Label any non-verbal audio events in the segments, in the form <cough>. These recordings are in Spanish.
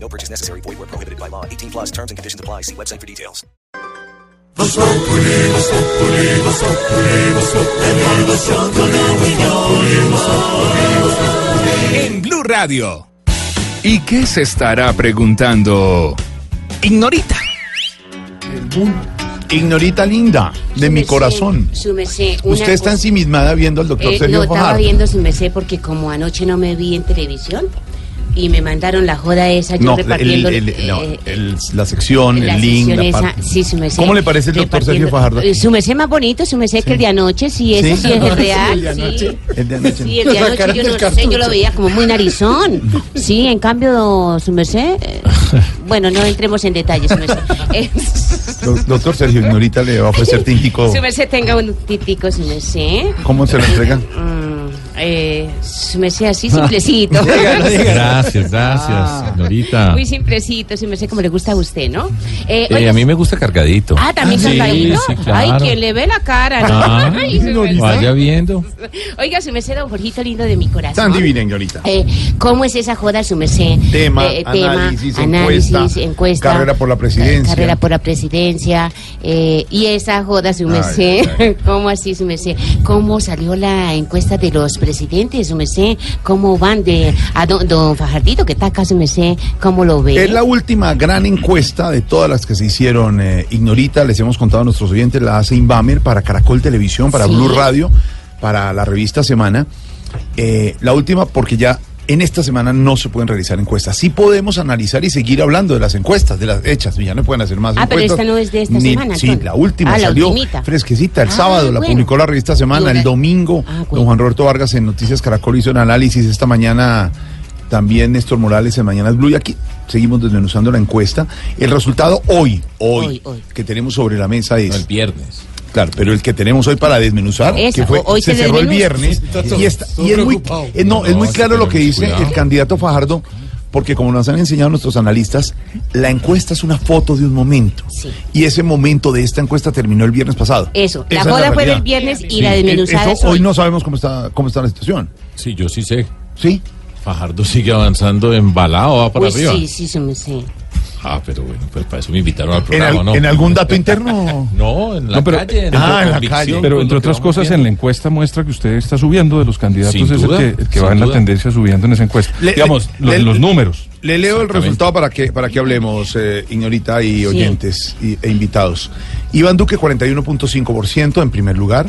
No purchase necessary. Void where prohibited by law. 18 plus terms and conditions apply. See website for details. En Blue Radio. ¿Y qué se estará preguntando? Ignorita. Ignorita linda, de mi corazón. una Usted está cosa. ensimismada viendo al doctor Eh, Sergio no, estaba Fajardo. viendo su merced porque como anoche no me vi en televisión y me mandaron la joda esa, yo No, el- repartiendo... el- no, eh, el- la sección, la el link, sección la esa, parte. sí, su. ¿Cómo le parece el doctor Sergio Fajardo? Eh, Su merced más bonito, su merced que el de anoche, sí, ese ¿Sí? sí es el real, El de sí. anoche. El de anoche. Sí, el de anoche yo no sé, yo lo veía como muy narizón. <laughs> Sí, en cambio, su eh, bueno, no entremos en detalles, su merced. <laughs> Eh, Do- Doctor Sergio, Ignorita le va a ofrecer <laughs> tintico. su merced tenga un típico, su merced. ¿Cómo se lo entrega? Eh, su merced así simplecito. <laughs> Gracias, gracias, señorita. Muy simplecito, su merced como le gusta a usted, ¿no? Eh, Eh, oiga, a mí me gusta cargadito. Ah, también Sí, cargadito. sí, claro. Ay, quien le ve la cara, ¿no? Ah, Ay. Vaya viendo. Oiga, su merced, don Jorgito lindo de mi corazón. Tan divina, Ignorita. Eh, ¿Cómo es esa joda, su merced? Tema, Eh, análisis, análisis, encuesta, encuesta, carrera por la presidencia. Carrera por la presidencia. eh, y esa joda, su merced. <laughs> ¿Cómo así, su merced? ¿Cómo salió la encuesta de los presidentes, su merced? ¿Cómo van de a don, don Fajardito, que está acá, su merced? ¿Cómo lo ve? Es la última gran encuesta de todas las que se hicieron. eh, Ignorita, les hemos contado a nuestros oyentes, la hace Inbamer para Caracol Televisión, para Sí. Blue Radio, para la revista Semana. Eh, la última porque ya en esta semana no se pueden realizar encuestas. Sí podemos analizar y seguir hablando de las encuestas, de las hechas. Ya no pueden hacer más Ah, pero encuestas. esta no es de esta Ni- semana, Sí, entonces. la última Ah, la salió ultimita. fresquecita el Ah, sábado, la publicó la revista Semana. El domingo, Ah, bueno. don Juan Roberto Vargas en Noticias Caracol hizo un análisis esta mañana. También Néstor Morales en Mañanas Blue y aquí seguimos desmenuzando la encuesta. El resultado hoy, hoy, Hoy, hoy. que tenemos sobre la mesa es... No, el viernes. Claro, pero el que tenemos hoy para desmenuzar, Esa, que fue, hoy se se cerró el viernes y, está, y es muy, eh, no, es muy sí, claro lo que dice cuidado. el candidato Fajardo, porque como nos han enseñado nuestros analistas, la encuesta es una foto de un momento. Sí. Y ese momento de esta encuesta terminó el viernes pasado. Eso, la Esa es joda fue realidad. del viernes y Sí, la Eh, desmenuzada eso es hoy no sabemos cómo está, cómo está la situación. Sí, yo sí sé. ¿Sí? Fajardo sigue avanzando embalado, va para Uy, arriba. sí, sí, me sé. Ah, pero bueno, pues para eso me invitaron al ¿En, programa, al- ¿no? en algún dato interno? <laughs> No, en la No, pero- calle. Ah, la en la calle. Pero lo entre otras cosas, en la encuesta muestra que usted está subiendo de los candidatos, Sin es el duda, que, el que va en la tendencia subiendo en esa encuesta. Le- Digamos, le- los, le- los números. Le leo el resultado para que, para que hablemos, eh, Ignorita y oyentes y- e invitados. Iván Duque, 41.5% en primer lugar.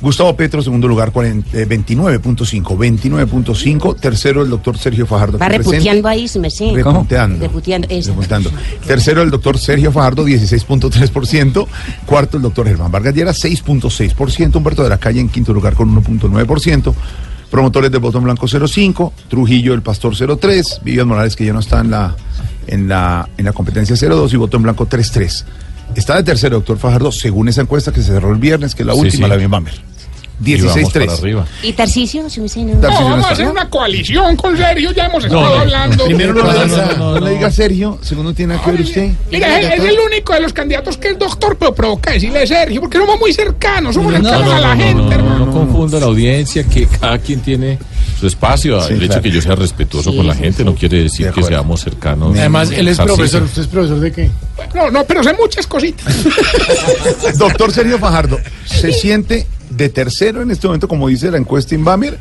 Gustavo Petro, segundo lugar, 40, eh, 29.5. 29.5. Tercero, el doctor Sergio Fajardo. Va reputeando ahí, se me sé. Reputeando, eso. Repuntando. Tercero, el doctor Sergio Fajardo, 16.3%. Cuarto, el doctor Germán Vargas Lleras, 6.6%. Humberto de la Calle en quinto lugar con 1.9%. Promotores del Botón Blanco 0.5%. Trujillo, el Pastor 0.3%. Vivian Morales, que ya no está en la, en la, en la competencia 0.2%. Y Botón Blanco 3.3%. Está de tercero, doctor Fajardo, según esa encuesta que se cerró el viernes, que es la Sí, última, sí. la bien Bamber. Y vamos para 16.3%. arriba. ¿Y Tarcisio? Se me sé, no. Tarcisio No, no vamos a hacer una coalición con Sergio, ya hemos estado no. hablando. Primero no, No, le no, diga, no, no, no no. le diga Sergio, segundo tiene que ver usted. Mira, es, es el único de los candidatos que es doctor, pero provoca decirle Sergio, porque somos muy cercanos, somos cercanos a la gente, no, hermano. no confunda la audiencia, que cada quien tiene su espacio. Sí, el hecho claro. de que yo sea respetuoso Sí, con la gente sí. no quiere decir De que seamos cercanos. Además, él es profesor. ¿Usted es profesor de qué? No, no, pero sé muchas cositas. <laughs> Doctor Sergio Fajardo, ¿se siente de tercero en este momento, como dice la encuesta Inbamer?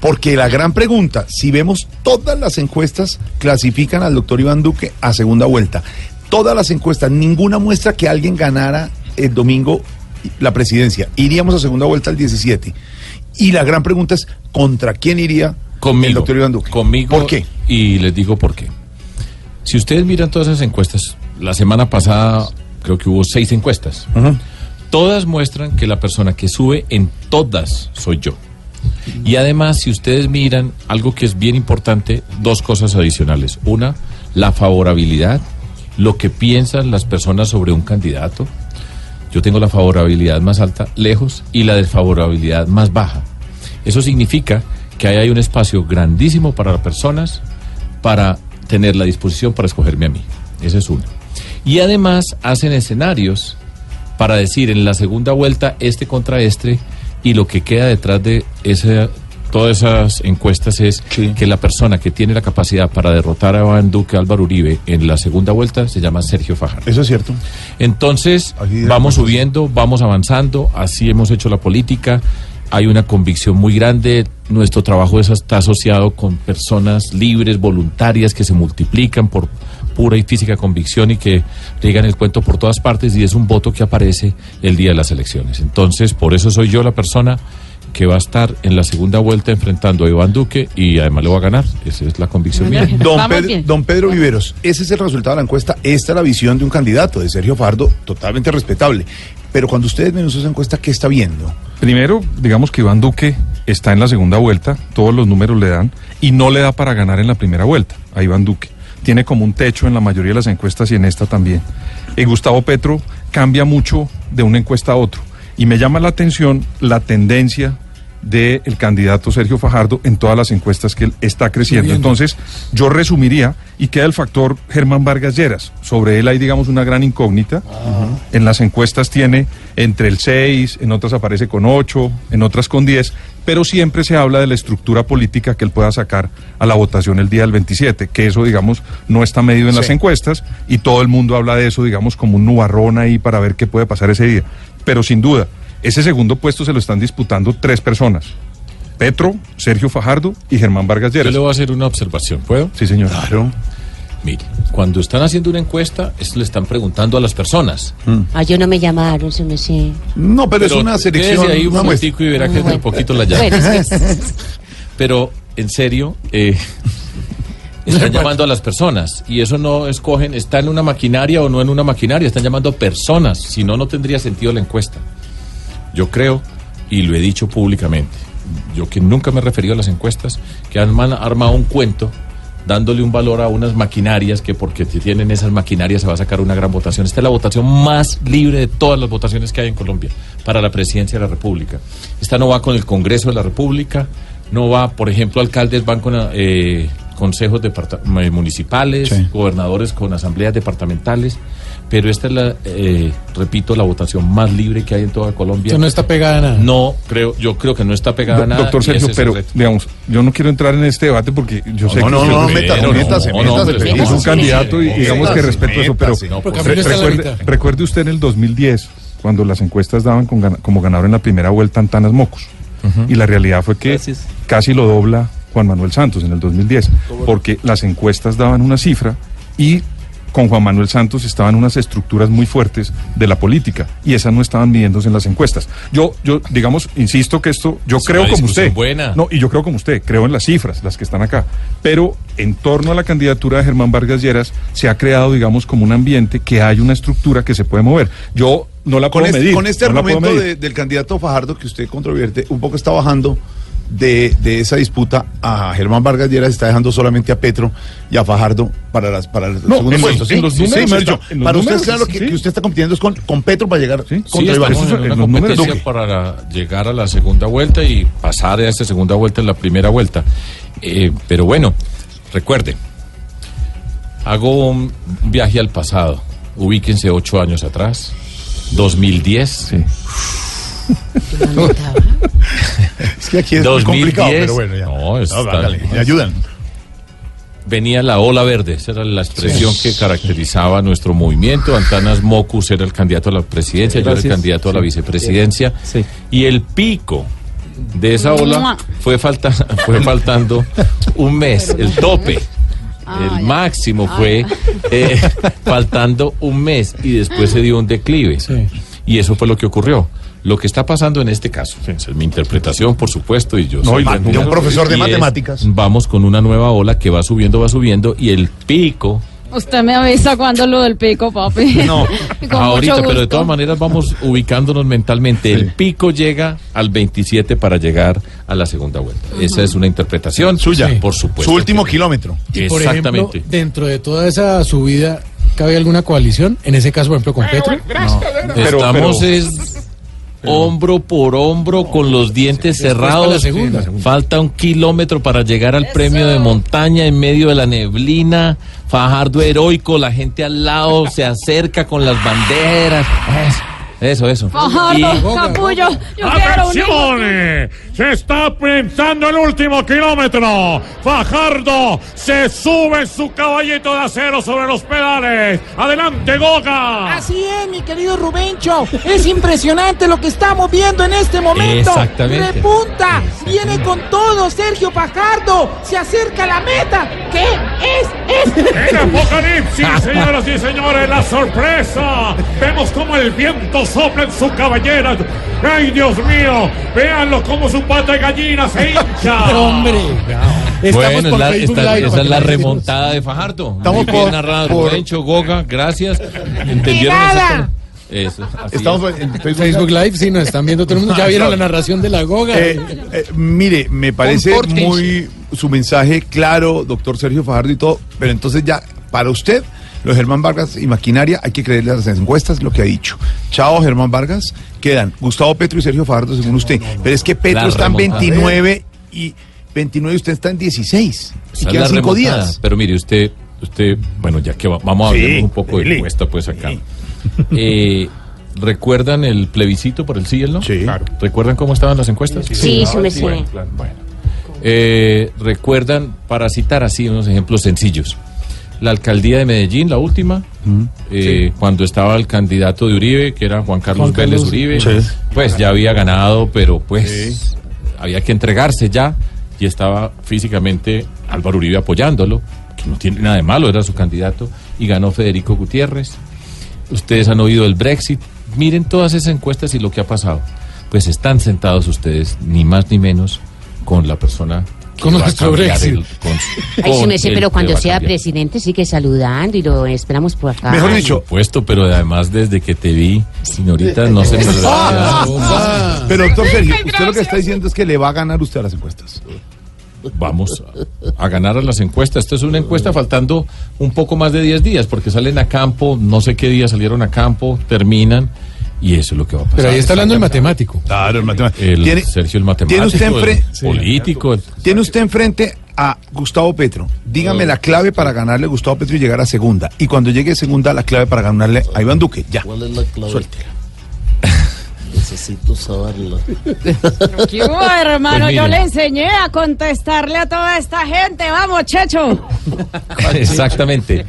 Porque la gran pregunta, si vemos todas las encuestas, clasifican al doctor Iván Duque a segunda vuelta. Todas las encuestas, ninguna muestra que alguien ganara el domingo la presidencia. Iríamos a segunda vuelta el 17. Y la gran pregunta es, ¿contra quién iría Conmigo. el doctor Iván Duque? Conmigo. ¿Por qué? Y les digo por qué. Si ustedes miran todas esas encuestas, la semana pasada creo que hubo seis encuestas. Todas muestran que la persona que sube en todas soy yo. Y además, si ustedes miran algo que es bien importante, dos cosas adicionales. Una, la favorabilidad lo que piensan las personas sobre un candidato. Yo tengo la favorabilidad más alta lejos y la desfavorabilidad más baja. Eso significa que ahí hay un espacio grandísimo para las personas para tener la disposición para escogerme a mí. Ese es uno. Y además hacen escenarios para decir en la segunda vuelta este contra este y lo que queda detrás de ese, todas esas encuestas es Sí. que la persona que tiene la capacidad para derrotar a Iván Duque Álvaro Uribe en la segunda vuelta se llama Sergio Fajardo. Eso es cierto. Entonces, vamos subiendo, vamos avanzando, así hemos hecho la política. Hay una convicción muy grande. Nuestro trabajo es- está asociado con personas libres, voluntarias, que se multiplican por pura y física convicción y que riegan el cuento por todas partes y es un voto que aparece el día de las elecciones. Entonces, por eso soy yo la persona que va a estar en la segunda vuelta enfrentando a Iván Duque y además le va a ganar. Esa es la convicción mía. Don, Pedro, bien. don Pedro Viveros, ese es el resultado de la encuesta. Esta es la visión de un candidato, de Sergio Fajardo, totalmente respetable. Pero cuando usted desmenuza esa encuesta, ¿qué está viendo? Primero, digamos que Iván Duque está en la segunda vuelta, todos los números le dan, y no le da para ganar en la primera vuelta a Iván Duque. Tiene como un techo en la mayoría de las encuestas y en esta también. Y Gustavo Petro cambia mucho de una encuesta a otro. Y me llama la atención la tendencia del candidato Sergio Fajardo en todas las encuestas que él está creciendo. Entonces, yo resumiría y queda el factor Germán Vargas Lleras. Sobre él hay, digamos, una gran incógnita. En las encuestas tiene entre el 6, en otras aparece con 8, en otras con 10, pero siempre se habla de la estructura política que él pueda sacar a la votación el día del 27, que eso, digamos, no está medido en las encuestas y todo el mundo habla de eso, digamos, como un nubarrón ahí para ver qué puede pasar ese día. Pero sin duda, ese segundo puesto se lo están disputando tres personas. Petro, Sergio Fajardo y Germán Vargas Yo Lleras. le voy a hacer una observación, ¿puedo? Sí, señor. Claro. Mire, cuando están haciendo una encuesta, es, le están preguntando a las personas. Ah, yo no me llamaron, se me sé. No, pero, es una selección. ahí un muestra. momentico y verá que Bueno. un poquito la llama. Bueno, es <laughs> que- Pero, en serio, eh, <laughs> están llamando a las personas. Y eso no escogen, está en una maquinaria o no en una maquinaria, están llamando personas. Si no, no tendría sentido la encuesta. Yo creo, y lo he dicho públicamente, yo que nunca me he referido a las encuestas, que han armado un cuento dándole un valor a unas maquinarias que porque tienen esas maquinarias se va a sacar una gran votación. Esta es la votación más libre de todas las votaciones que hay en Colombia para la presidencia de la República. Esta no va con el Congreso de la República, no va, por ejemplo, alcaldes van con eh, consejos eh, municipales, Sí. gobernadores con asambleas departamentales, pero esta es la, eh, repito, la votación más libre que hay en toda Colombia. Esto no está pegada a nada. No creo, yo creo que no está pegada a nada. Doctor Sergio, pero digamos, yo no quiero entrar en este debate porque yo sé No, que no, no, métase, no, métase, no, no, métase, Felipe. es un candidato y digamos que métase, respeto eso, pero métase. No, recuerde, recuerde usted en el 2010, cuando las encuestas daban con como ganador en la primera vuelta Antanas Mocos. Y la realidad fue que casi lo dobla Juan Manuel Santos en el 2010, porque las encuestas daban una cifra y con Juan Manuel Santos estaban unas estructuras muy fuertes de la política y esas no estaban midiéndose en las encuestas. Yo, yo digamos, insisto que esto, yo Es creo una como usted. buena. No, y yo creo como usted, creo en las cifras, las que están acá. Pero en torno a la candidatura de Germán Vargas Lleras se ha creado, digamos, como un ambiente que hay una estructura que se puede mover. Yo no la Con puedo este, medir. con este no argumento medir. de- del candidato Fajardo que usted controvierte, un poco está bajando de, de esa disputa a Germán Vargas Lleras, está dejando solamente a Petro y a Fajardo para las para el No, segundo en los- puesto. en los Sí, números sí, está, Sergio, en los para usted claro que, sí. que usted está compitiendo es con, con Petro para llegar Sí, Sí, contra Iván. es- en los números para llegar a la segunda vuelta y pasar a esta segunda vuelta en la primera vuelta. Eh, pero bueno, recuerde, hago un viaje al pasado. Ubíquense ocho años atrás, 2010. Sí. No. Es que aquí es muy 2010. complicado, pero bueno, ya. No, está- hágale, me ayudan. venía la ola verde, esa era la expresión que caracterizaba nuestro movimiento. Antanas Mocus era el candidato a la presidencia, yo era el candidato a la vicepresidencia. Y el pico de esa ola fue, falta, fue faltando un mes, el tope. El máximo fue <laughs> eh, faltando un mes y después se dio un declive. Y eso fue lo que ocurrió. Lo que está pasando en este caso, esa es mi interpretación, por supuesto, y yo No, soy y de un profesor de es, matemáticas. vamos con una nueva ola que va subiendo, va subiendo, y el pico, Usted me avisa cuando lo del pico, papi. <laughs> No, <laughs> Con ahorita, mucho pero de todas maneras vamos ubicándonos mentalmente. El pico llega al 27 para llegar a la segunda vuelta. Esa es una interpretación Suya. por supuesto. Su último que- kilómetro. Y por ejemplo, Exactamente. dentro de toda esa subida, ¿cabe alguna coalición? En ese caso, por ejemplo, con Petro. Verdad. Pero- Estamos pero- es hombro por hombro con los dientes cerrados. la segunda. Falta un kilómetro para llegar al premio de montaña en medio de la neblina. Fajardo heroico, la gente al lado se acerca con las banderas. Eso, eso. Fajardo, capullo, yo ¡Atención! Se está pensando el último kilómetro. Fajardo se sube en su caballito de acero sobre los pedales. ¡Adelante, Goga! Así es, mi querido Rubencho. Es impresionante lo que estamos viendo en este momento. Exactamente. Repunta. Viene con todo Sergio Fajardo. Se acerca a la meta. ¿Qué es? Es. ¡En Apocalipsis, <laughs> señoras y señores! ¡La sorpresa! Vemos como el viento sopla en su cabellera. ¡Ay, Dios mío! ¡Véanlo como su pata de gallina se hincha! <laughs> Hombre. Estamos Bueno, por la- Facebook esta- Live, esa es la remontada de Fajardo. Estamos Muy bien por- narrado, por- Goga, gracias. ¿Entendieron esa? Eso, Estamos es. en Facebook. Facebook Live, sí, nos están viendo todo el mundo. Ya vieron <laughs> la narración de la goga. Eh, eh, mire, me parece muy su mensaje claro, doctor Sergio Fajardo y todo, pero entonces ya, para usted, los Germán Vargas y maquinaria, hay que creerle a las encuestas lo que ha dicho. Chao, Germán Vargas, quedan Gustavo Petro y Sergio Fajardo, según usted. Pero es que Petro La está en remontada. 29 y 29 y usted está en 16. Y quedan la cinco remontada. días. Pero mire, usted, usted, bueno, ya que va- vamos a Sí, hablar un poco de encuesta, pues acá. <laughs> Eh, ¿Recuerdan el plebiscito por el sí y el no? Sí. Claro. ¿Recuerdan cómo estaban las encuestas? Sí, sí me sé. Bueno, bueno. Eh, ¿Recuerdan, para citar así unos ejemplos sencillos, la alcaldía de Medellín, la última, eh, cuando estaba el candidato de Uribe, que era Juan Carlos Juan Vélez Uribe, sí. pues ya había ganado, pero pues había que entregarse ya y estaba físicamente Álvaro Uribe apoyándolo, que no tiene nada de malo, era su candidato, y ganó Federico Gutiérrez. Ustedes han oído el Brexit, miren todas esas encuestas y lo que ha pasado. Pues están sentados ustedes, ni más ni menos, con la persona Con nuestro Brexit. el- con su- Ay, sí con me sé, el pero cuando sea cambiar. presidente sigue saludando y lo esperamos por acá. Mejor dicho, Por supuesto, pero además desde que te vi, señorita, no se me olvida. Goga. pero doctor Sergio, usted lo que está diciendo es que le va a ganar usted a las encuestas. Vamos a, a ganar a las encuestas. Esto es una encuesta faltando un poco más de 10 días, porque salen a campo, no sé qué día salieron a campo, terminan, y eso es lo que va a pasar. Pero ahí está hablando el matemático. Claro, el matemático. El ¿Tiene, Sergio el matemático, ¿Tiene usted, el enfre- político. el- tiene usted enfrente a Gustavo Petro. Dígame la clave para ganarle a Gustavo Petro y llegar a segunda. Y cuando llegue a segunda, la clave para ganarle a Iván Duque. Ya. ¿Cuál es la clave? Suéltela. <laughs> Necesito saberla. ¿Qué hubo, hermano? Pues Yo le enseñé a contestarle a toda esta gente. Vamos, Checho. <laughs> Exactamente.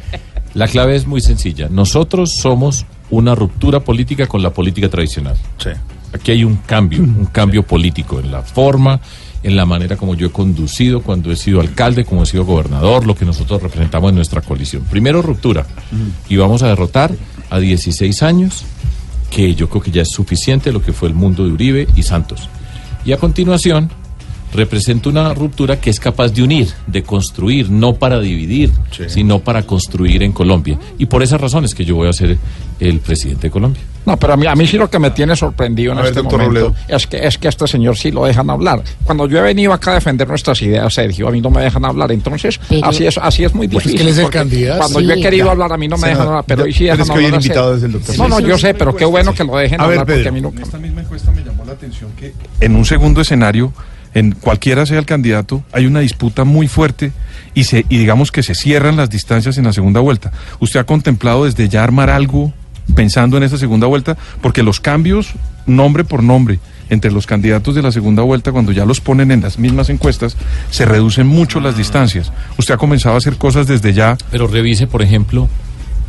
La clave es muy sencilla. Nosotros somos una ruptura política con la política tradicional. Sí. Aquí hay un cambio, un cambio político en la forma, en la manera como yo he conducido cuando he sido alcalde, como he sido gobernador, lo que nosotros representamos en nuestra coalición. Primero ruptura. Y vamos a derrotar a 16 años, que yo creo que ya es suficiente lo que fue el mundo de Uribe y Santos. Y a continuación representa una ruptura que es capaz de unir, de construir, no para dividir, sino para construir en Colombia. Y por esas razones que yo voy a ser el presidente de Colombia. No, pero a mí, a mí sí lo que me tiene sorprendido en A ver, este momento Robledo. es que, es que a este señor sí lo dejan hablar. Cuando yo he venido acá a defender nuestras ideas, Sergio, a mí no me dejan hablar. Entonces, Pero- así es así es muy Pues es difícil. que el candidato. Cuando Sí, yo he querido ya. hablar, a mí no me Senador, dejan hablar, pero hoy sí dejan es que hablar invitado es el doctor No, no, yo sé, pero qué bueno que lo dejen A ver, hablar, porque a mí no... En esta misma encuesta me llamó la atención que en un segundo escenario, en cualquiera sea el candidato, hay una disputa muy fuerte y, se, y digamos que se cierran las distancias en la segunda vuelta. ¿Usted ha contemplado desde ya armar algo pensando en esta segunda vuelta? Porque los cambios, nombre por nombre, entre los candidatos de la segunda vuelta, cuando ya los ponen en las mismas encuestas, se reducen mucho las distancias. ¿Usted ha comenzado a hacer cosas desde ya? Pero revise, por ejemplo,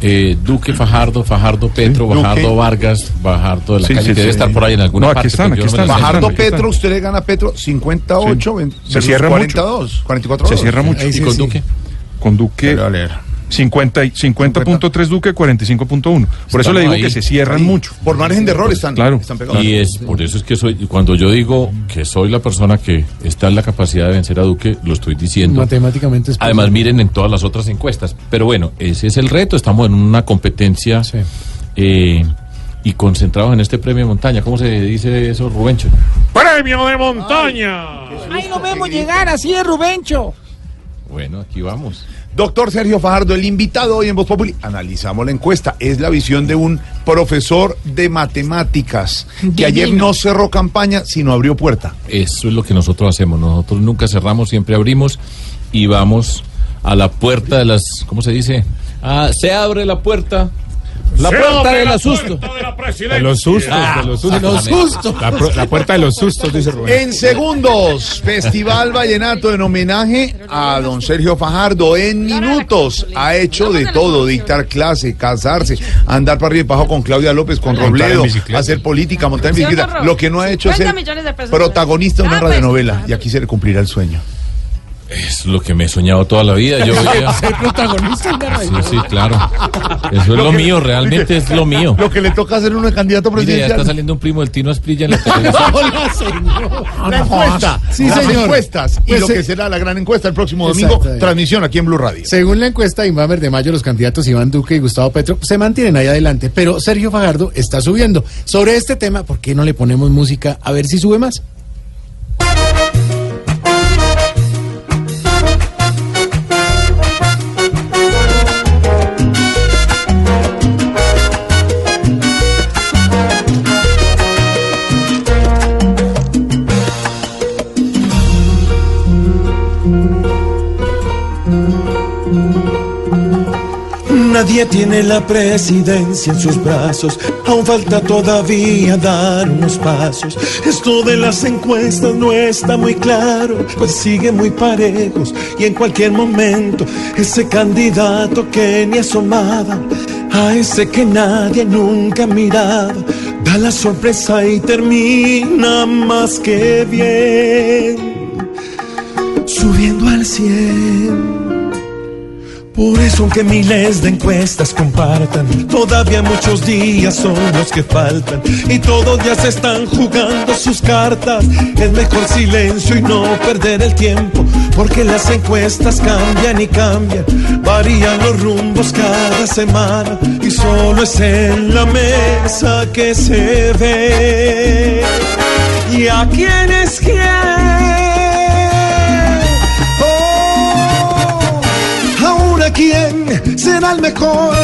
eh, Duque Fajardo, Fajardo Petro, Duque. Fajardo Vargas, Fajardo de la Sí, calle, sí, que debe sí. estar por ahí en alguna No, aquí parte. están, no están. las sé. Bajando Aquí está. Petro, usted le gana a Petro 58 Sí. ven- Se versus cierra mucho. 42, 44. Se cierra mucho. Ahí ¿Y sí, con sí. Duque? Con Duque Pero, a leer. 50 y- 50.3 Duque, 45.1. Por eso le digo ahí. que se cierran Ahí, mucho. Por margen de error están, Claro. están pegados. Y es por eso es que soy, cuando yo digo que soy la persona que está en la capacidad de vencer a Duque, lo estoy diciendo. Matemáticamente es Además, miren en todas las otras encuestas. Pero bueno, ese es el reto. Estamos en una competencia Sí. eh, y concentrados en este premio de montaña. ¿Cómo se dice eso, Rubencho? ¡Premio de montaña! Ahí lo vemos llegar, así es, Rubencho. Bueno, aquí vamos. Doctor Sergio Fajardo, el invitado hoy en Voz Populi. Analizamos la encuesta. Es la visión de un profesor de matemáticas que ayer no cerró campaña, sino abrió puerta. Eso es lo que nosotros hacemos. Nosotros nunca cerramos, siempre abrimos y vamos a la puerta de las. ¿Cómo se dice? Ah, se abre la puerta. La puerta de los sustos, de los sustos. De los sustos. La, pu- la puerta de los sustos, dice Rubén. En segundos, Festival Vallenato en homenaje a don Sergio Fajardo. En minutos ha hecho de todo, dictar clase, casarse, andar para arriba y para abajo con Claudia López, con Robledo, hacer política, montar en ¿Sí o no, bicicleta. Lo que no ha hecho es 50 ser protagonista de una Ah, pues. radionovela. Y aquí se le cumplirá el sueño. Es lo que me he soñado toda la vida. Yo <laughs> Ser protagonista Sí, radio. sí, claro. Eso es lo mío, realmente es lo mío. Lo que le toca hacer uno de candidato Mire, ya presidencial. está saliendo un primo del Tino Asprilla en la televisión. <laughs> Hola, señor. La encuesta, Sí, las señor. encuestas y Pues, lo que será la gran encuesta el próximo domingo, transmisión aquí en Blue Radio. Según la encuesta de Inbamer de mayo, los candidatos Iván Duque y Gustavo Petro se mantienen ahí adelante, pero Sergio Fajardo está subiendo. Sobre este tema, ¿por qué no le ponemos música a ver si sube más? Nadie tiene la presidencia en sus brazos, aún falta todavía dar unos pasos. Esto de las encuestas no está muy claro, pues sigue muy parejos y en cualquier momento ese candidato que ni asomaba, a ese que nadie nunca miraba, da la sorpresa y termina más que bien, subiendo al 100. Por eso aunque miles de encuestas compartan, todavía muchos días son los que faltan y todos ya se están jugando sus cartas. Es mejor silencio y no perder el tiempo, porque las encuestas cambian y cambian, varían los rumbos cada semana y solo es en la mesa que se ve. ¿Y a quién es quién? Quién será el mejor.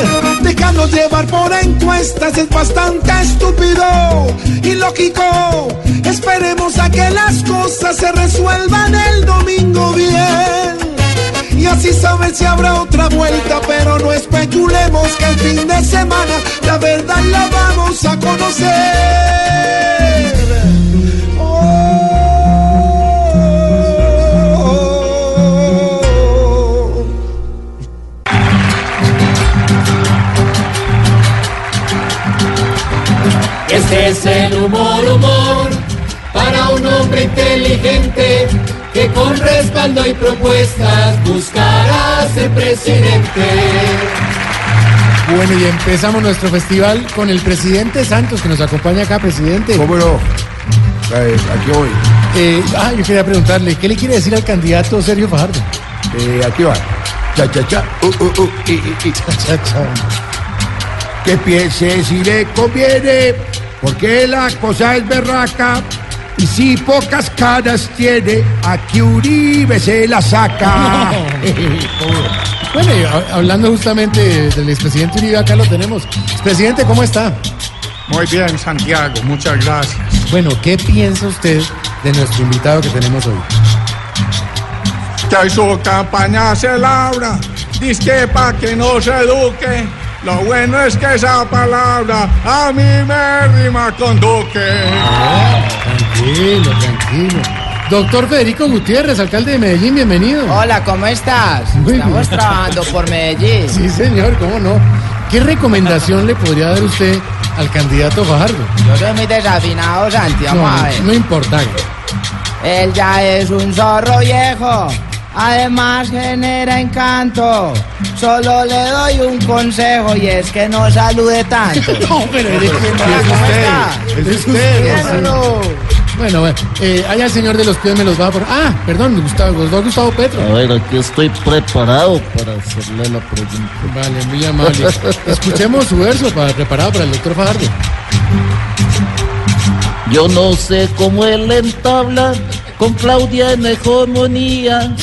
Dejarnos llevar por encuestas es bastante estúpido y lógico. Esperemos a que las cosas se resuelvan el domingo bien. Y así saber si habrá otra vuelta, pero no especulemos que el fin de semana la verdad la vamos a conocer. Este es el humor, humor, para un hombre inteligente que con respaldo y propuestas buscará ser presidente. Bueno, y empezamos nuestro festival con el presidente Santos, que nos acompaña acá, presidente. ¿Cómo no? aquí voy. Eh, ah, yo quería preguntarle, ¿qué le quiere decir al candidato Sergio Fajardo? Eh, aquí va. Cha, cha, cha. Uh, uh, uh, y, y, y. Cha, cha. que piense si le conviene, porque la cosa es berraca. Y si pocas caras tiene, aquí Uribe se la saca. <laughs> Bueno, hablando justamente del expresidente Uribe, acá lo tenemos. Presidente, ¿cómo está? Muy bien, Santiago, muchas gracias. Bueno, ¿qué piensa usted de nuestro invitado que tenemos hoy? Que su campaña se labra, disque pa' que no se eduque. Lo bueno es que esa palabra a mí me rima con Duque. Tranquilo, tranquilo. Doctor Federico Gutiérrez, alcalde de Medellín, bienvenido. Hola, ¿cómo estás? Muy Estamos bien. trabajando por Medellín. Sí, señor, ¿cómo no? ¿Qué recomendación le podría dar usted al candidato Fajardo? Yo soy muy desafinado, Santi, vamos No, a ver. no importa. Él ya es un zorro viejo. Además genera encanto. Solo le doy un consejo y es que no salude tanto. <laughs> No, pero es Hola, ¿cómo está? Es usted. Bueno, bueno, eh, allá el señor de los pies me los va a poner. Ah, perdón, Gustavo, Gustavo, Gustavo Petro. A ver, aquí estoy preparado para hacerle la pregunta. Vale, muy amable. Escuchemos su verso para, preparado para el doctor Fajardo. Yo no sé cómo él entabla con Claudia en hegemonía.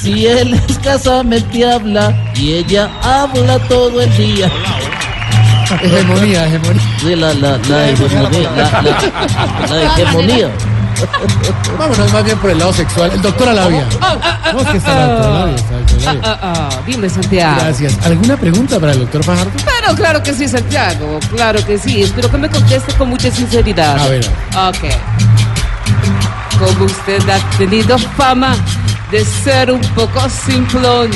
Si él escasamente habla y ella habla todo el día. Hegemonía, hegemonía. Sí, la, la, la hegemonía. La, la- la hegemonía. Vámonos más bien por el lado sexual. El doctor Alavia. No, es que está el doctor Alavia, está el doctor Alavia. Dime, Santiago. Gracias. ¿Alguna pregunta para el doctor Fajardo? Pero claro que sí, Santiago, claro que sí. Espero que me conteste con mucha sinceridad. A ver, Ok. Como usted ha tenido fama de ser un poco simplón,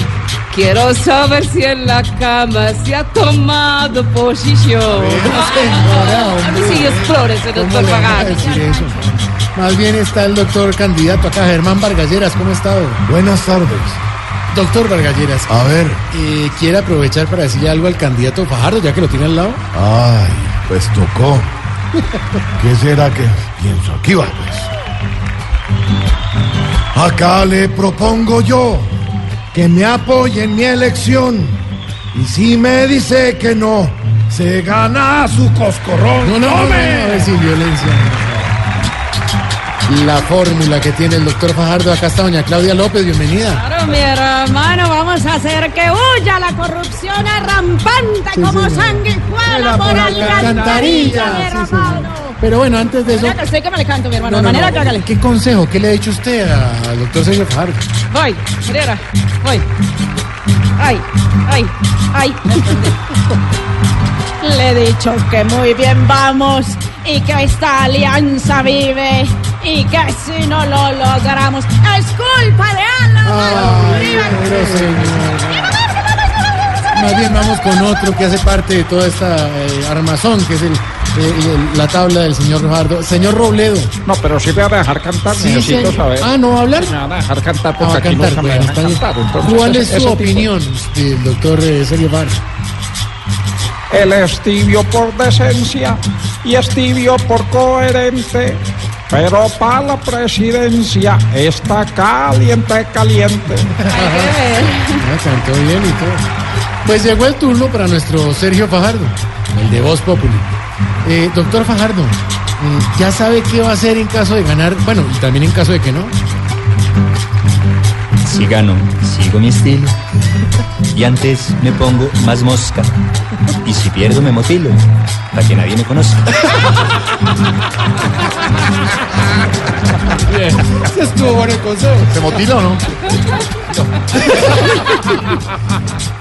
quiero saber si en la cama se ha tomado posición. A mí sí, explórese, ¿Cómo doctor? Más bien está el doctor candidato acá, Germán Vargalleras. ¿Cómo ha estado? Buenas tardes. Doctor Vargalleras. A ver. eh, ¿Quiere aprovechar para decirle algo al candidato Fajardo, ya que lo tiene al lado? Ay, pues tocó. ¿Qué será que pienso? Aquí va, pues. Acá le propongo yo que me apoye en mi elección. Y si me dice que no, se gana su coscorrón. No, no, no. La fórmula que tiene el doctor Fajardo. Acá está doña Claudia López, bienvenida. Claro, mi hermano, vamos a hacer que huya la corrupción rampante Sí, como sí, sanguijuela por por alcantarilla, alcantarilla, mi sí, hermano. Pero bueno, antes de eso... Sé que me le canto, mi hermano, No, de no, manera no. que. ¿Qué consejo, qué le ha dicho usted a- al doctor Sergio Fajardo? Voy, mira, voy. Ay, ay, ay. <laughs> Le he dicho que muy bien vamos y que esta alianza vive y que si no lo logramos es culpa de Álvaro. Más bien vamos con otro que hace parte de toda esta eh, armazón, que es el, eh, el- la tabla del señor Fajardo. Señor Robledo. No, pero sí me van a dejar cantar, Sí, necesito señor. saber. Ah, ¿no va a hablar? Me van a dejar cantar Ah, porque a aquí cantar, me bien. cantar. Entonces, ¿Cuál es su opinión del doctor eh, Sergio Fajardo? Él es tibio por decencia y es tibio por coherente. Pero para la presidencia está caliente, caliente. Ah, cantó bien y todo. Pues llegó el turno para nuestro Sergio Fajardo, el de Voz Populi. Eh, doctor Fajardo, mm, ¿ya sabe qué va a hacer en caso de ganar? Bueno, y también en caso de que no. Si gano, sigo mi estilo. Y antes me pongo más mosca. Y si pierdo, me motilo. Para que nadie me conozca. Ese <laughs> estuvo bueno el consejo. ¿Se motila o no? <laughs>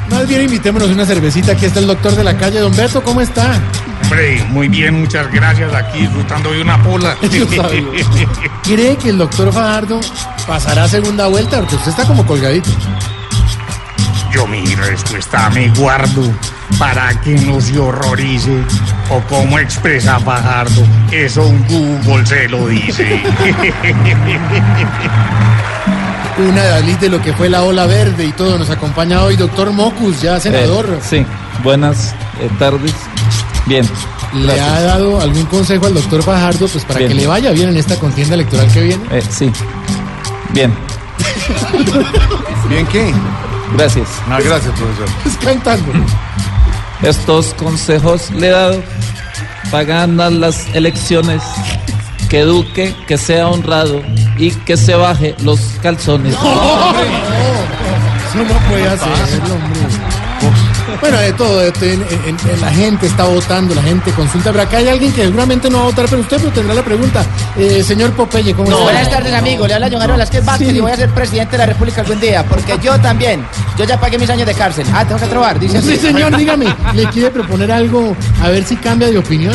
Más bien invitémonos una cervecita. Aquí está el doctor de la calle, don Beto, ¿cómo está? Hombre, muy bien, muchas gracias. Aquí disfrutando de una pola. <laughs> ¿Cree que el doctor Fajardo pasará segunda vuelta? Porque usted está como colgadito. Yo mi respuesta me guardo para que no se horrorice. O como expresa Fajardo, eso un Google se lo dice. <laughs> Una Dalit de lo que fue la ola verde y todo. Nos acompaña hoy doctor Mocus, ya senador. Eh, sí, buenas eh, tardes. Bien. ¿Le gracias. ha dado algún consejo al doctor Fajardo pues para Bien. que le vaya bien en esta contienda electoral que viene? Eh, sí. Bien. <laughs> ¿Bien qué? Gracias. Ah, gracias, profesor. <laughs> Es cantando. Estos consejos le he dado para ganar las elecciones. Que eduque, que sea honrado y que se baje los calzones. Eso no puede hacerlo, hombre. Bueno, de todo, de todo, en- en- en- la gente está votando, la gente consulta, pero acá hay alguien que seguramente no va a votar, pero usted pero tendrá la pregunta. Eh, señor Popeye, ¿cómo está? Buenas tardes, amigo. Le habla John Vázquez Vázquez Sí. y voy a ser presidente de la República algún día, porque yo también. Yo ya pagué mis años de cárcel. Ah, tengo que trobar, dice así. Sí, señor, dígame, ¿le quiere proponer algo? A ver si cambia de opinión.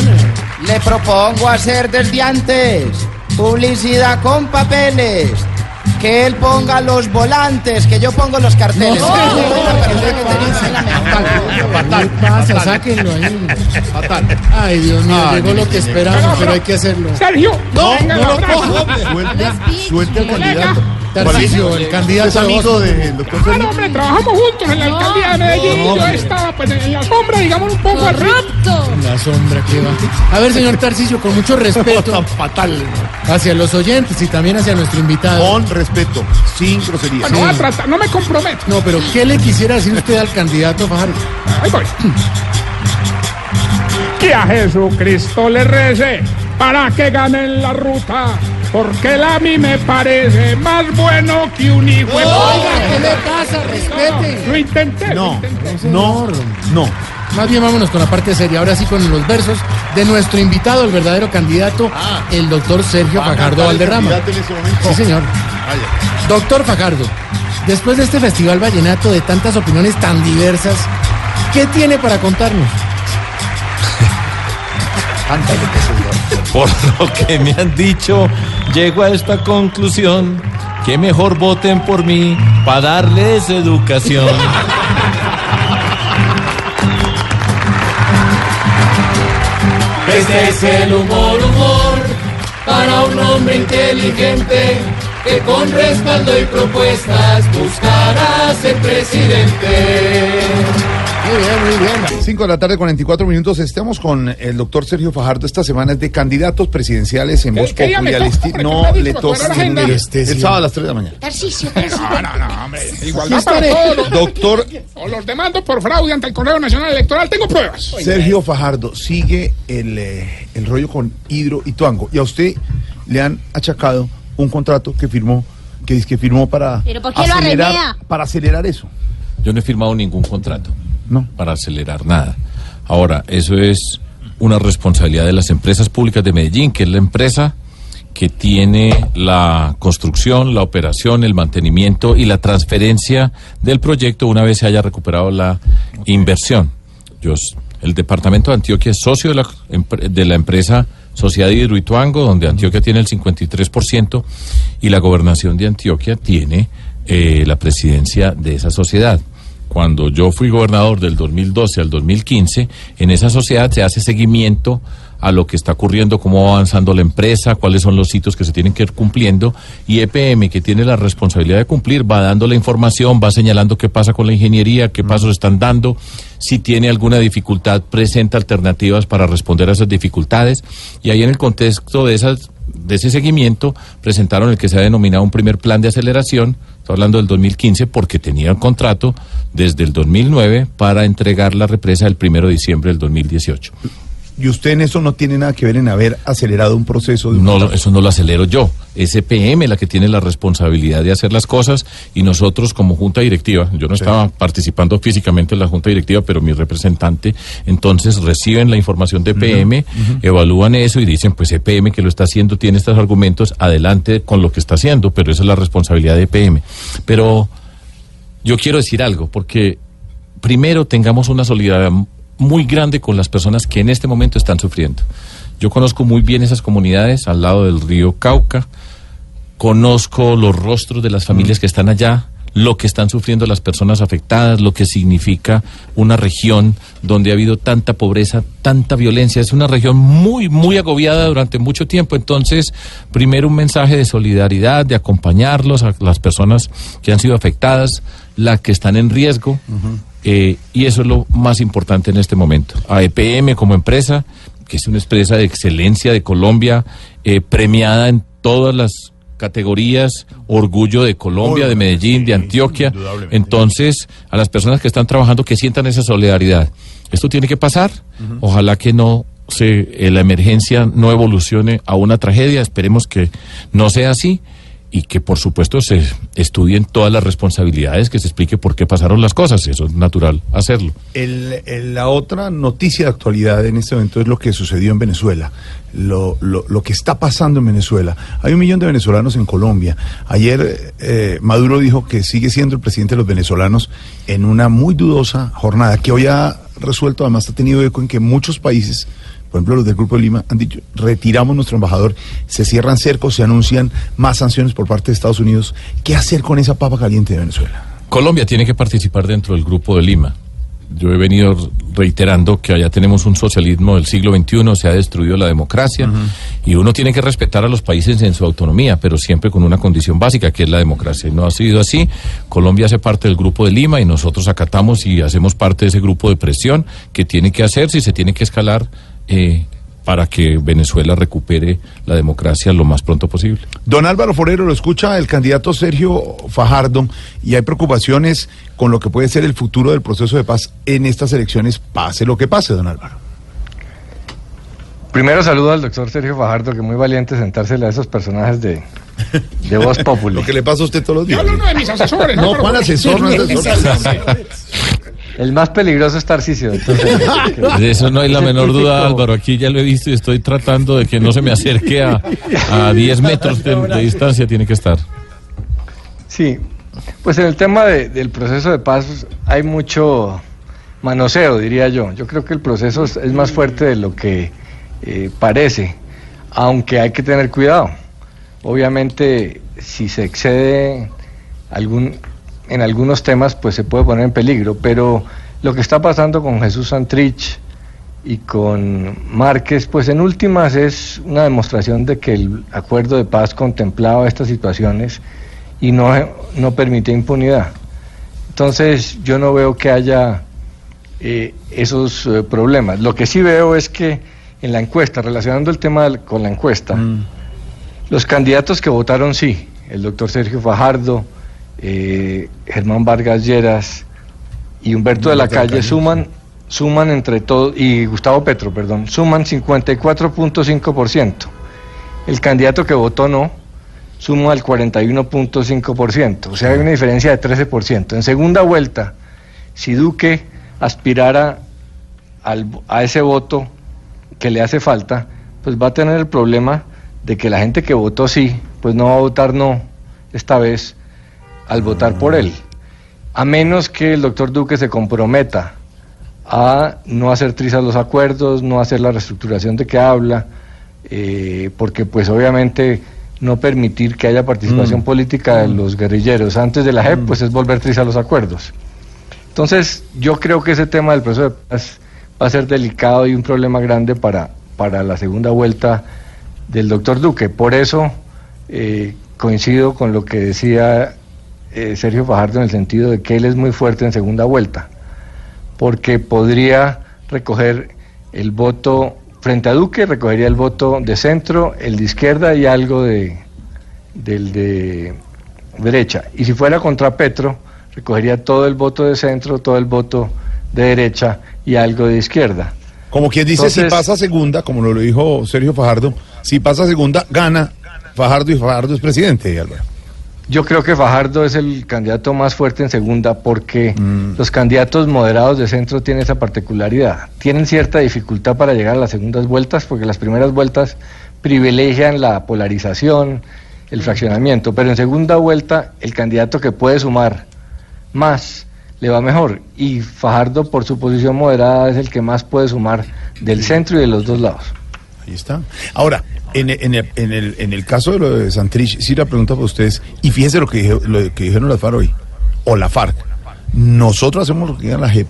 Le propongo hacer desde antes publicidad con papeles. Que él ponga los volantes, que yo pongo los carteles. No. Que yo soy la persona que tenía en la mente. ¿Qué pasa? Sáquenlo ahí. Ay, Dios mío, Ay, llegó lo que esperamos, pero hay que hacerlo. Sergio, No, no suelte al Tarcisio, el candidato Es amigo del doctor Ah, Sergio. hombre, trabajamos juntos en la alcaldía de Medellín y yo estaba pues, en la sombra, digamos, un poco arriba. La sombra que va. A ver, señor Tarcisio, con mucho respeto. <laughs> Fatal. Hacia los oyentes y también hacia nuestro invitado. Con respeto, sin groserías. Bueno, voy a tratar, no me comprometo. No, pero ¿qué le quisiera decir usted al candidato Fajardo? Ahí voy. Que a Jesucristo le rece para que ganen la ruta, porque él a mí me parece más bueno que un hijo de Oiga, ¿qué le pasa? Respete. Lo intenté. No, lo intenté. no, no. Más bien vámonos con la parte seria. Ahora sí con los versos de nuestro invitado, el verdadero candidato, el doctor Sergio Fajardo el Valderrama. candidato en ese momento. Sí, señor. Doctor Fajardo, después de este festival vallenato de tantas opiniones tan diversas, ¿qué tiene para contarnos? <laughs> Por lo que me han dicho, llego a esta conclusión, que mejor voten por mí para darles educación. Este es el humor, humor, para un hombre inteligente que con respaldo y propuestas buscará ser presidente. Muy bien, muy bien. 5 de la tarde, 44 minutos. Estamos con el doctor Sergio Fajardo. Esta semana es de candidatos presidenciales en Voz ¿Qué día me Populi. al toca, esti- hombre? No ¿Qué me ha le dicho? toca ¿Cuál es la agenda? el sábado a las 3 de la mañana. Tarcicio, No, no, no, hombre. Igualdad para todos. Doctor O los demando por fraude ante el Correo Nacional Electoral. Tengo pruebas. Sergio Fajardo, sigue el, eh, el rollo con Hidro y Tuango. Y a usted le han achacado un contrato que firmó, que dice que firmó para ¿Pero por qué lo acelerar, para acelerar eso. Yo no he firmado ningún contrato. No. Para acelerar nada. Ahora, eso es una responsabilidad de las empresas públicas de Medellín, que es la empresa que tiene la construcción, la operación, el mantenimiento y la transferencia del proyecto una vez se haya recuperado la inversión. Yo, el departamento de Antioquia es socio de la, de la empresa Sociedad Hidro Ituango, donde Antioquia tiene el 53% y la gobernación de Antioquia tiene eh, la presidencia de esa sociedad. Cuando yo fui gobernador del 2012 al 2015, en esa sociedad se hace seguimiento a lo que está ocurriendo, cómo va avanzando la empresa, cuáles son los hitos que se tienen que ir cumpliendo y EPM, que tiene la responsabilidad de cumplir, va dando la información, va señalando qué pasa con la ingeniería, qué pasos están dando, si tiene alguna dificultad, presenta alternativas para responder a esas dificultades y ahí en el contexto de esas de ese seguimiento presentaron el que se ha denominado un primer plan de aceleración, hablando del 2015, porque tenía el contrato desde el 2009 para entregar la represa el primero de diciembre del 2018. Y usted en eso no tiene nada que ver en haber acelerado un proceso de un No, contrato. eso no lo acelero yo. Es EPM la que tiene la responsabilidad de hacer las cosas y nosotros como junta directiva, yo no estaba participando físicamente en la junta directiva, pero mi representante, entonces reciben la información de EPM, evalúan eso y dicen, pues EPM que lo está haciendo tiene estos argumentos, adelante con lo que está haciendo, pero esa es la responsabilidad de EPM. Pero yo quiero decir algo, porque primero tengamos una solidaridad muy grande con las personas que en este momento están sufriendo. Yo conozco muy bien esas comunidades al lado del río Cauca, conozco los rostros de las familias que están allá, lo que están sufriendo las personas afectadas, lo que significa una región donde ha habido tanta pobreza, tanta violencia. Es una región muy, muy agobiada durante mucho tiempo. Entonces, primero un mensaje de solidaridad, de acompañarlos a las personas que han sido afectadas, las que están en riesgo. Eh, y eso es lo más importante en este momento. A EPM como empresa, que es una empresa de excelencia de Colombia, eh, premiada en todas las categorías, orgullo de Colombia, de Medellín, de Antioquia. Entonces, a las personas que están trabajando, que sientan esa solidaridad. Esto tiene que pasar. Ojalá que no se, eh, la emergencia no evolucione a una tragedia. Esperemos que no sea así y que por supuesto se estudien todas las responsabilidades, que se explique por qué pasaron las cosas. Eso es natural hacerlo. El- la otra noticia de actualidad en este momento es lo que sucedió en Venezuela, lo, lo- lo que está pasando en Venezuela. Hay un millón de venezolanos en Colombia. Ayer eh, Maduro dijo que sigue siendo el presidente de los venezolanos en una muy dudosa jornada que hoy ha resuelto, además ha tenido eco en que muchos países, por ejemplo los del Grupo de Lima, han dicho, retiramos nuestro embajador, se cierran cercos, se anuncian más sanciones por parte de Estados Unidos. ¿Qué hacer con esa papa caliente de Venezuela? Colombia tiene que participar dentro del Grupo de Lima. Yo he venido reiterando que allá tenemos un socialismo del siglo XXI, se ha destruido la democracia y uno tiene que respetar a los países en su autonomía, pero siempre con una condición básica que es la democracia. Y no ha sido así. Colombia hace parte del Grupo de Lima y nosotros acatamos y hacemos parte de ese grupo de presión que tiene que hacerse y se tiene que escalar eh, para que Venezuela recupere la democracia lo más pronto posible. Don Álvaro Forero lo escucha el candidato Sergio Fajardo y hay preocupaciones con lo que puede ser el futuro del proceso de paz en estas elecciones, pase lo que pase, don Álvaro. Primero saludo al doctor Sergio Fajardo, que muy valiente sentársele a esos personajes de, de Voz Populi. Lo que le pasa a usted todos los días. Yo hablo uno de mis asesores. No, ¿cuál asesor? No es asesor. El más peligroso es Tarcisio. entonces, De eso no hay la menor duda, Álvaro. Aquí ya lo he visto y estoy tratando de que no se me acerque a, a 10 metros de, de distancia. Tiene que estar. Sí, pues en el tema de- del proceso de paz hay mucho manoseo, diría yo. Yo creo que el proceso es, es más fuerte de lo que eh, parece, aunque hay que tener cuidado. Obviamente, si se excede algún, en algunos temas, pues se puede poner en peligro, pero lo que está pasando con Jesús Santrich y con Márquez, pues en últimas es una demostración de que el acuerdo de paz contemplaba estas situaciones y no, no permite impunidad. Entonces yo no veo que haya eh, esos eh, problemas. Lo que sí veo es que en la encuesta, relacionando el tema con la encuesta, los candidatos que votaron sí, el doctor Sergio Fajardo, eh, Germán Vargas Lleras y Humberto de la Humberto de la Calle Calle, suman, suman entre todos, y Gustavo Petro, perdón, suman 54.5%. El candidato que votó no suma al 41.5%, o sea, hay una diferencia de 13%. En segunda vuelta, si Duque aspirara al- a ese voto que le hace falta, pues va a tener el problema de que la gente que votó sí, pues no va a votar no esta vez al votar por él. A menos que el doctor Duque se comprometa a no hacer trizas los acuerdos, no hacer la reestructuración de que habla, eh, porque pues obviamente no permitir que haya participación política de los guerrilleros antes de la JEP, pues es volver trizas los acuerdos. Entonces, yo creo que ese tema del proceso de paz va a ser delicado y un problema grande para, para la segunda vuelta del doctor Duque. Por eso eh, coincido con lo que decía eh, Sergio Fajardo en el sentido de que él es muy fuerte en segunda vuelta, porque podría recoger el voto frente a Duque, recogería el voto de centro, el de izquierda y algo de, del de derecha. Y si fuera contra Petro, recogería todo el voto de centro, todo el voto de derecha y algo de izquierda. Como quien dice, si pasa segunda, como lo dijo Sergio Fajardo, si pasa segunda, gana Fajardo y Fajardo es presidente, Álvaro. Yo creo que Fajardo es el candidato más fuerte en segunda porque Mm. los candidatos moderados de centro tienen esa particularidad. Tienen cierta dificultad para llegar a las segundas vueltas porque las primeras vueltas privilegian la polarización, el fraccionamiento, pero en segunda vuelta el candidato que puede sumar más le va mejor y Fajardo por su posición moderada es el que más puede sumar del centro y de los dos lados. Ahí está. Ahora, en, el- en el, en, el, en el caso de lo de Santrich, sí la pregunta para ustedes, y fíjense lo que, dije- lo que dijeron las FARC hoy, o la FARC. Nosotros hacemos lo que diga la JEP,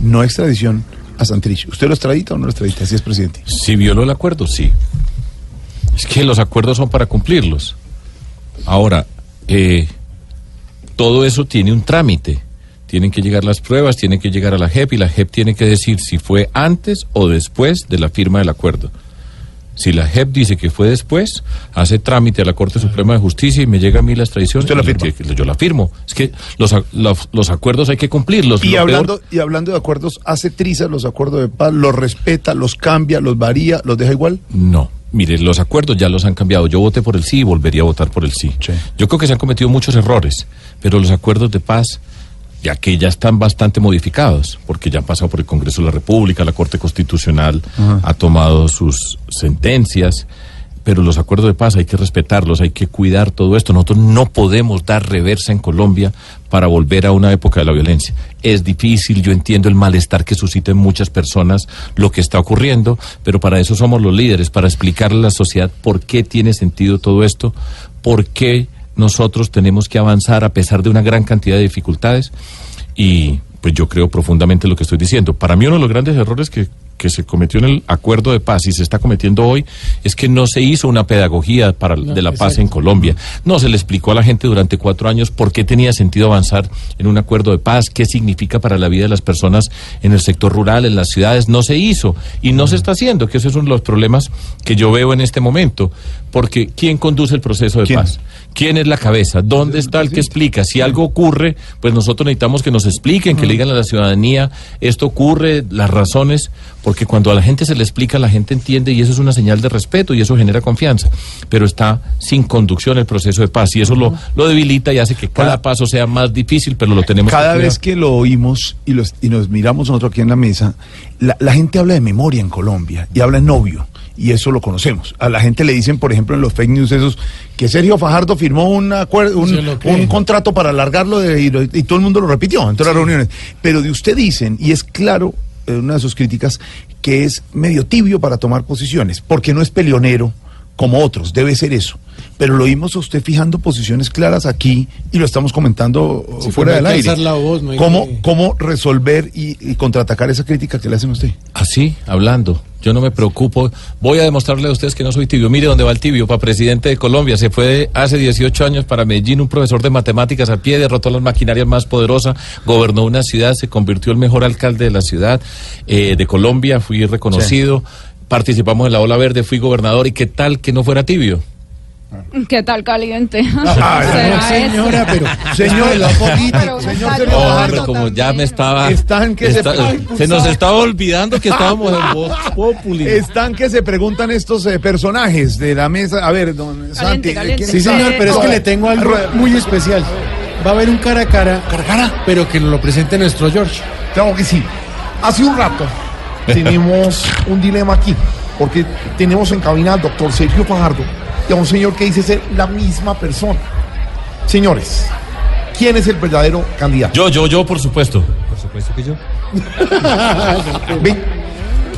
no extradición a Santrich. ¿Usted lo extradita o no lo extradita si es presidente? Si violó el acuerdo, sí. Es que los acuerdos son para cumplirlos. Ahora, eh, todo eso tiene un trámite. Tienen que llegar las pruebas, tienen que llegar a la JEP y la JEP tiene que decir si fue antes o después de la firma del acuerdo. Si la JEP dice que fue después, hace trámite a la Corte Suprema de Justicia y me llega a mí la extradición. ¿Usted la y yo-? Yo la firmo. Es que los, a- los, los acuerdos hay que cumplirlos. Y Lo hablando, peor- y hablando de acuerdos, ¿hace trizas los acuerdos de paz? ¿Los respeta, los cambia, los varía, los deja igual? No, mire, los acuerdos ya los han cambiado. Yo voté por el sí y volvería a votar por el sí. Yo creo que se han cometido muchos errores, pero los acuerdos de paz, ya que ya están bastante modificados, porque ya han pasado por el Congreso de la República, la Corte Constitucional Ajá. ha tomado sus sentencias, pero los acuerdos de paz hay que respetarlos, hay que cuidar todo esto. Nosotros no podemos dar reversa en Colombia para volver a una época de la violencia. Es difícil, yo entiendo el malestar que suscita en muchas personas lo que está ocurriendo, pero para eso somos los líderes, para explicarle a la sociedad por qué tiene sentido todo esto, por qué nosotros tenemos que avanzar a pesar de una gran cantidad de dificultades y pues yo creo profundamente lo que estoy diciendo. Para mí uno de los grandes errores que, que se cometió en el acuerdo de paz y se está cometiendo hoy es que no se hizo una pedagogía para, de la paz en Colombia. No se le explicó a la gente durante cuatro años por qué tenía sentido avanzar en un acuerdo de paz, qué significa para la vida de las personas en el sector rural, en las ciudades. No se hizo y no se está haciendo, que ese es uno de los problemas que yo veo en este momento. Porque ¿quién conduce el proceso de paz? ¿Quién es la cabeza? ¿Dónde está el que explica? Si algo ocurre, pues nosotros necesitamos que nos expliquen, que le digan a la ciudadanía, esto ocurre, las razones, porque cuando a la gente se le explica, la gente entiende y eso es una señal de respeto y eso genera confianza. Pero está sin conducción el proceso de paz y eso lo, lo debilita y hace que cada paso sea más difícil, pero lo tenemos Cada que vez que lo oímos y, los- y nos miramos nosotros aquí en la mesa, la, la gente habla de memoria en Colombia y habla en novio. Y eso lo conocemos. A la gente le dicen, por ejemplo, en los fake news esos, que Sergio Fajardo firmó un acuerdo, un, contrato para alargarlo de- y, todo el mundo lo repitió en todas las reuniones. Pero de usted dicen, y es claro, una de sus críticas, que es medio tibio para tomar posiciones, porque no es peleonero como otros, debe ser eso. Pero lo oímos a usted fijando posiciones claras aquí y lo estamos comentando Sí, fuera del aire. alzar la voz, no hay ¿Cómo, que- ¿Cómo resolver y, y contraatacar esa crítica que le hacen a usted? Así, hablando. Yo no me preocupo. Voy a demostrarle a ustedes que no soy tibio. Mire dónde va el tibio, para presidente de Colombia. Se fue hace 18 años para Medellín, un profesor de matemáticas a pie, derrotó las maquinarias más poderosas, gobernó una ciudad, se convirtió el mejor alcalde de la ciudad eh, de Colombia, fui reconocido. Participamos en la Ola Verde, fui gobernador. ¿Y qué tal que no fuera tibio? ¿Qué tal caliente? Ah, <laughs> ¿Será no, señora, eso? pero señor, la política, Pero señor Hombre, como ya me estaba... Están que se- está- Ay, se nos estaba olvidando que estábamos en Voz <laughs> Populi. Están que se preguntan estos eh, personajes de la mesa. A ver, don Santi. caliente. ¿quién Sí, señor, pero es que le tengo algo muy especial. Va a haber un cara a cara, pero que nos lo presente nuestro George. Claro que sí. Hace un rato <laughs> tenemos un dilema aquí, porque tenemos en cabina al doctor Sergio Fajardo y a un señor que dice ser la misma persona. Señores, ¿quién es el verdadero candidato? Yo, yo, yo, por supuesto. Por supuesto que yo. <laughs> Ven,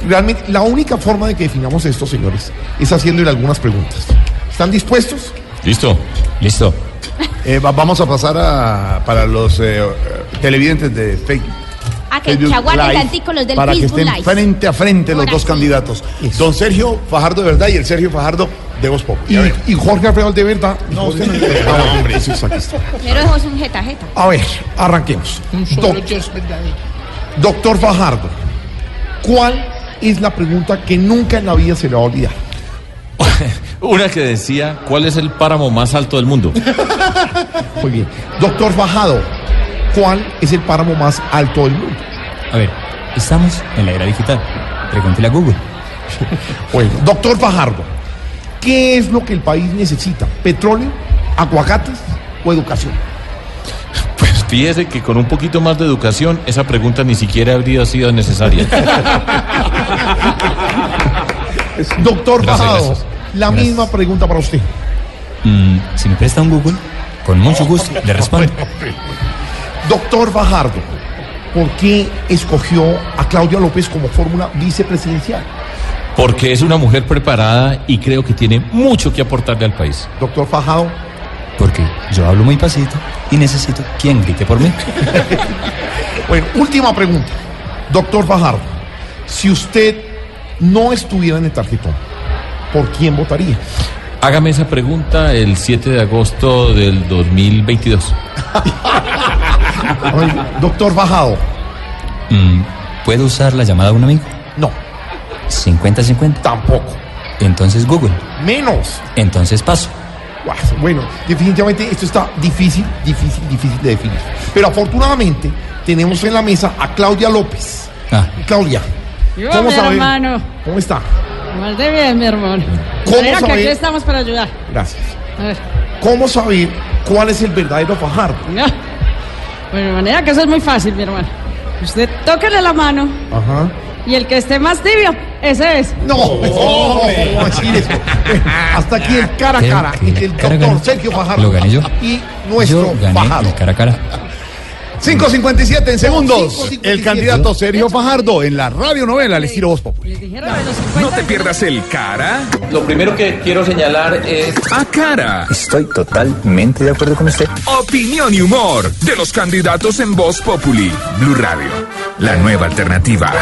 realmente la única forma de que definamos esto, señores, es haciéndole algunas preguntas. ¿Están dispuestos? Listo. Listo. Eh, va- vamos a pasar a, para los eh, televidentes de fake. A que, Facebook que aguarden Live, los del para que estén Live. frente a frente los dos sí. candidatos. Don Sergio Fajardo de verdad y el Sergio Fajardo de Voz Populi. Y, Jorge Alfredo de verdad. No, usted no Ah, No, hombre. eso es aquí está. Pero eso es un jeta jeta. A ver, arranquemos. Dios verdadero. Doctor Fajardo, ¿cuál es la pregunta que nunca en la vida se le va a olvidar? <laughs> Una que decía, ¿cuál es el páramo más alto del mundo? Muy bien. Doctor Fajardo, ¿cuál es el páramo más alto del mundo? A ver, estamos en la era digital. Pregúntele a Google. <laughs> Bueno, doctor Fajardo, ¿qué es lo que el país necesita? ¿Petróleo, aguacates o educación? <laughs> Pues fíjese que con un poquito más de educación, esa pregunta ni siquiera habría sido necesaria. <laughs> Doctor Gracias, Fajardo, gracias. la Gracias. misma pregunta para usted. Mm, si me presta un Google, con mucho gusto le respondo. Doctor Fajardo, ¿por qué escogió a Claudia López como fórmula vicepresidencial? Porque es una mujer preparada y creo que tiene mucho que aportarle al país. Doctor Fajardo, Porque yo hablo muy pasito y necesito quien grite por mí. <laughs> Bueno, última pregunta. Doctor Fajardo, si usted no estuviera en el tarjetón, ¿por quién votaría? Hágame esa pregunta el 7 de agosto del 2022. <laughs> Doctor Fajardo, Mm, ¿Puedo usar la llamada de un amigo? No. 50-50. Tampoco. Entonces Google. menos. Entonces paso. Bueno, definitivamente esto está difícil, difícil, difícil de definir. Pero afortunadamente tenemos en la mesa a Claudia López. Ah. Claudia, Yo, ¿cómo mi sabe? hermano. ¿Cómo está? Más de bien, mi hermano. ¿Cómo Mira que aquí estamos para ayudar. Gracias. A ver. ¿Cómo saber cuál es el verdadero Fajardo? Ya. Bueno, de manera que eso es muy fácil, mi hermano. Usted tóquele la mano Ajá. y el que esté más tibio, ese es. No, no, ¿cómo va a decir eso? Hasta aquí el cara a cara el a doctor cara Sergio Fajardo lo gané yo. y nuestro Yo gané Fajardo. el cara a cara. 5.57 en segundos. 5:57. El candidato Sergio Fajardo en la radionovela al estilo Voz Populi. ¿No te pierdas el cara Lo primero que quiero señalar es... a cara? Estoy totalmente de acuerdo con usted. Opinión y humor de los candidatos en Voz Populi. Blue Radio, la nueva alternativa.